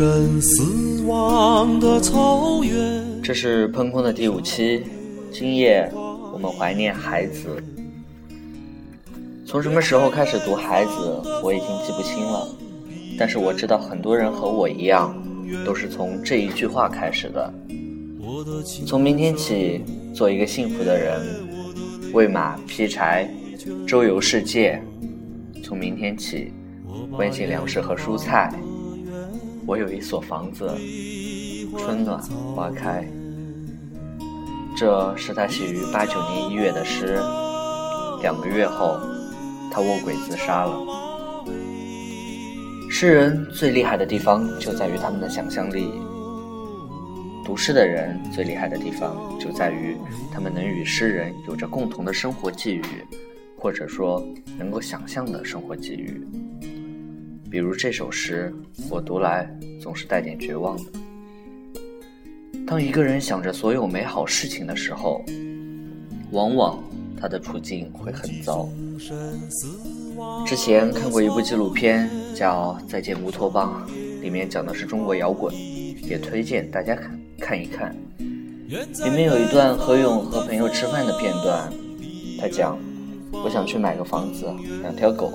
终身死亡的草原。这是喷空的第五期，今夜我们怀念孩子。从什么时候开始读孩子，我已经记不清了。但是我知道很多人和我一样，都是从这一句话开始的。从明天起，做一个幸福的人，喂马劈柴，周游世界。从明天起，关心粮食和蔬菜。我有一所房子，春暖花开。这是他写于八九年一月的诗。两个月后，他卧轨自杀了。诗人最厉害的地方就在于他们的想象力。读诗的人最厉害的地方就在于他们能与诗人有着共同的生活际遇，或者说能够想象的生活际遇。比如这首诗，我读来总是带点绝望的。当一个人想着所有美好事情的时候，往往他的处境会很糟。之前看过一部纪录片，叫《再见乌托邦》，里面讲的是中国摇滚，也推荐大家看看一看。里面有一段何勇和朋友吃饭的片段，他讲：“我想去买个房子，两条狗。”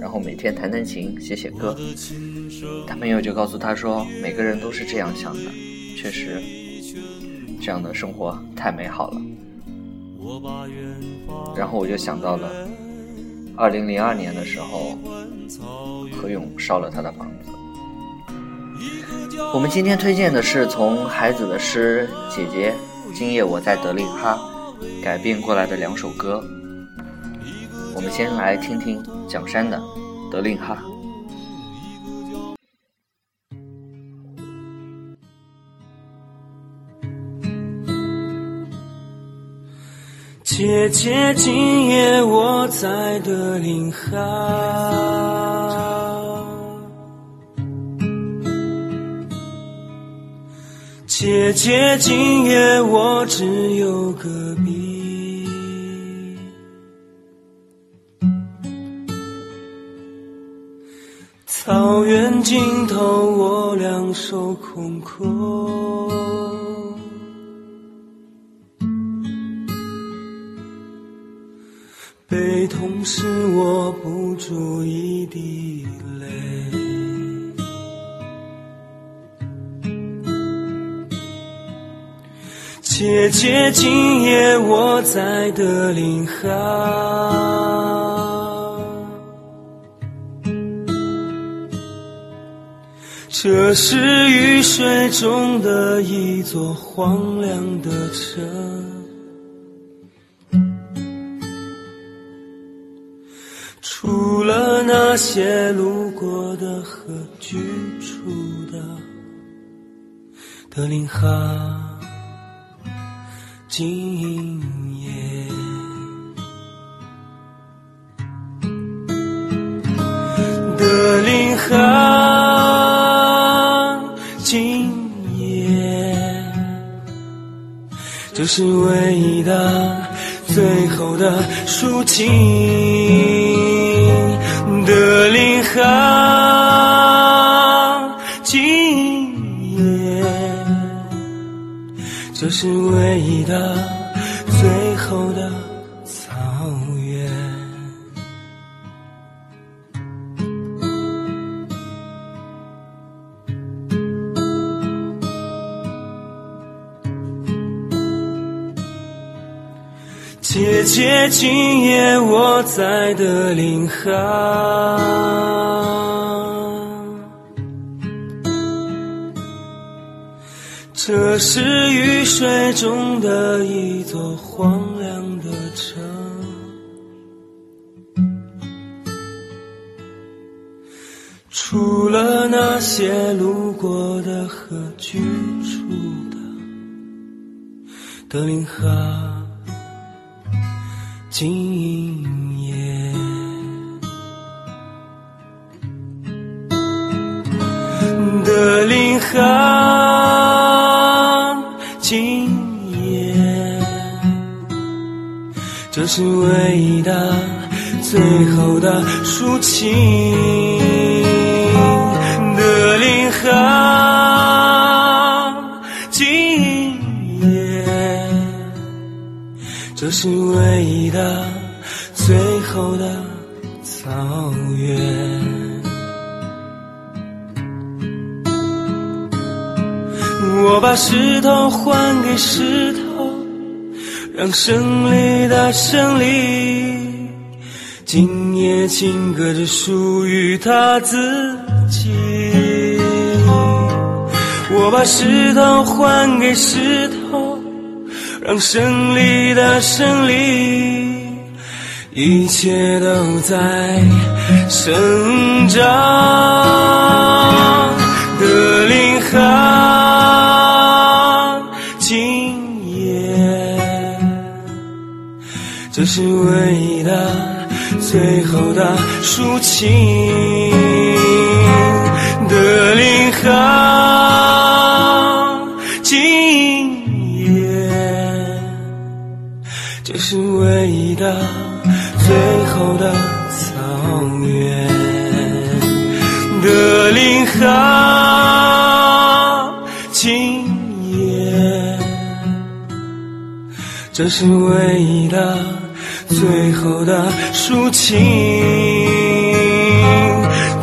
然后每天弹弹琴，写写歌。他朋友就告诉他说：“每个人都是这样想的，确实，这样的生活太美好了。”然后我就想到了，二零零二年的时候，何勇烧了他的房子。我们今天推荐的是从孩子的诗《姐姐》，今夜我在德令哈改编过来的两首歌。我们先来听听蒋山的《德令哈》。姐姐，今夜我在德令哈。姐姐，今夜我只有隔壁。草原尽头，我两手空空，悲痛使我不住一滴泪。姐姐，今夜我在德令哈。这是雨水中的一座荒凉的城，除了那些路过的和居住的，德令哈，今夜，德令哈。这是唯一的、最后的抒情。的领航，今夜，这是唯一的、最后的。姐姐，今夜我在德令哈。这是雨水中的一座荒凉的城，除了那些路过的和居住的德令哈。今夜的林航，今夜这是唯一的最后的抒情的领航。今夜。这是唯一的、最后的草原。我把石头还给石头，让胜利的胜利。今夜情歌只属于他自己。我把石头还给石头，让胜利的胜利。一切都在生长。的林哈，今夜，这是唯一的、最后的抒情。这是唯一的、最后的抒情。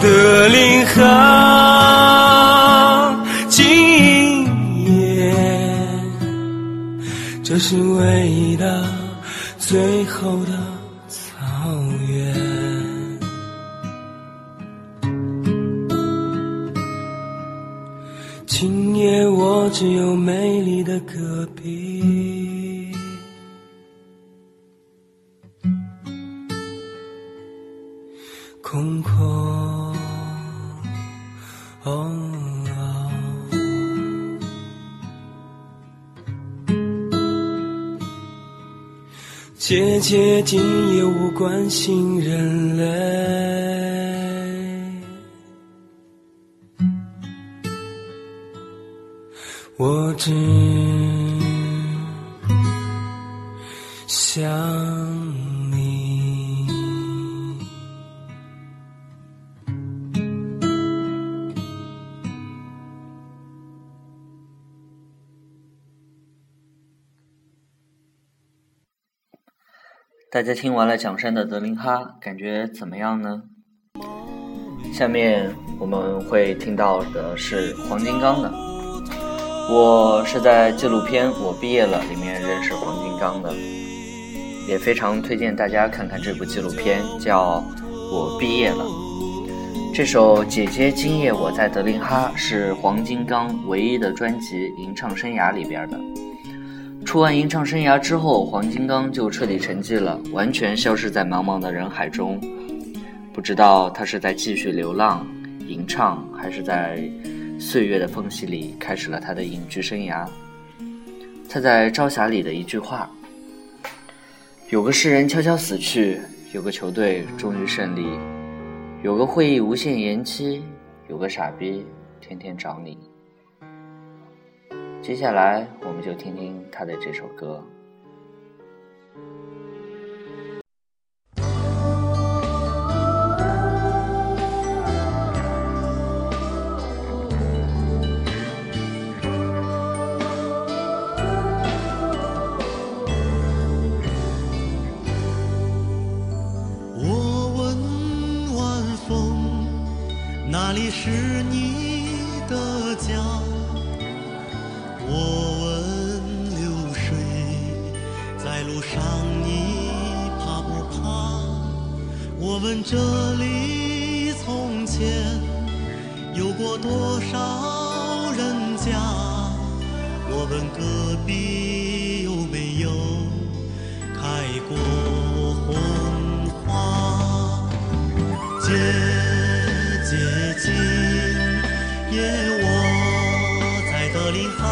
德林哈，今夜，这是唯一的、最后的草原。今夜我只有美丽的戈壁，空空。哦结结今夜无关心人类。我只想大家听完了蒋山的《德林哈》，感觉怎么样呢？下面我们会听到的是黄金刚的。我是在纪录片《我毕业了》里面认识黄金刚的，也非常推荐大家看看这部纪录片，叫《我毕业了》。这首《姐姐今夜我在德林哈》是黄金刚唯一的专辑《吟唱生涯》里边的。出完吟唱生涯之后，黄金刚就彻底沉寂了，完全消失在茫茫的人海中。不知道他是在继续流浪、吟唱，还是在岁月的缝隙里开始了他的隐居生涯。他在《朝霞》里的一句话：“有个诗人悄悄死去，有个球队终于胜利，有个会议无限延期，有个傻逼天天找你。”接下来，我们就听听他的这首歌。这里从前有过多少人家？我问隔壁有没有开过红花？姐姐今夜我在德林哈，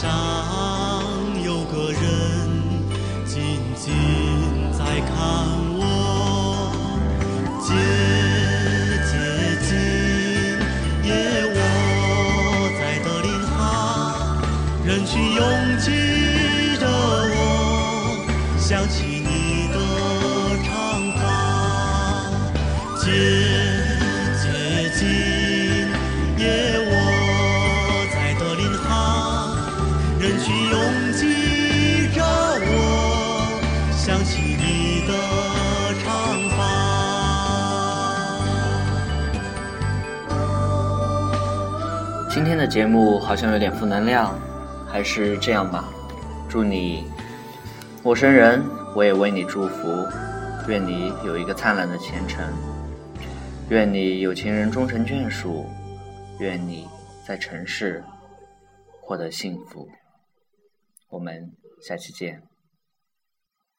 上有个人静静在看我，姐姐今夜我在德林哈，人群拥挤着我，想起你的长发，今天的节目好像有点负能量，还是这样吧。祝你，陌生人，我也为你祝福。愿你有一个灿烂的前程，愿你有情人终成眷属，愿你在城市获得幸福。我们下期见。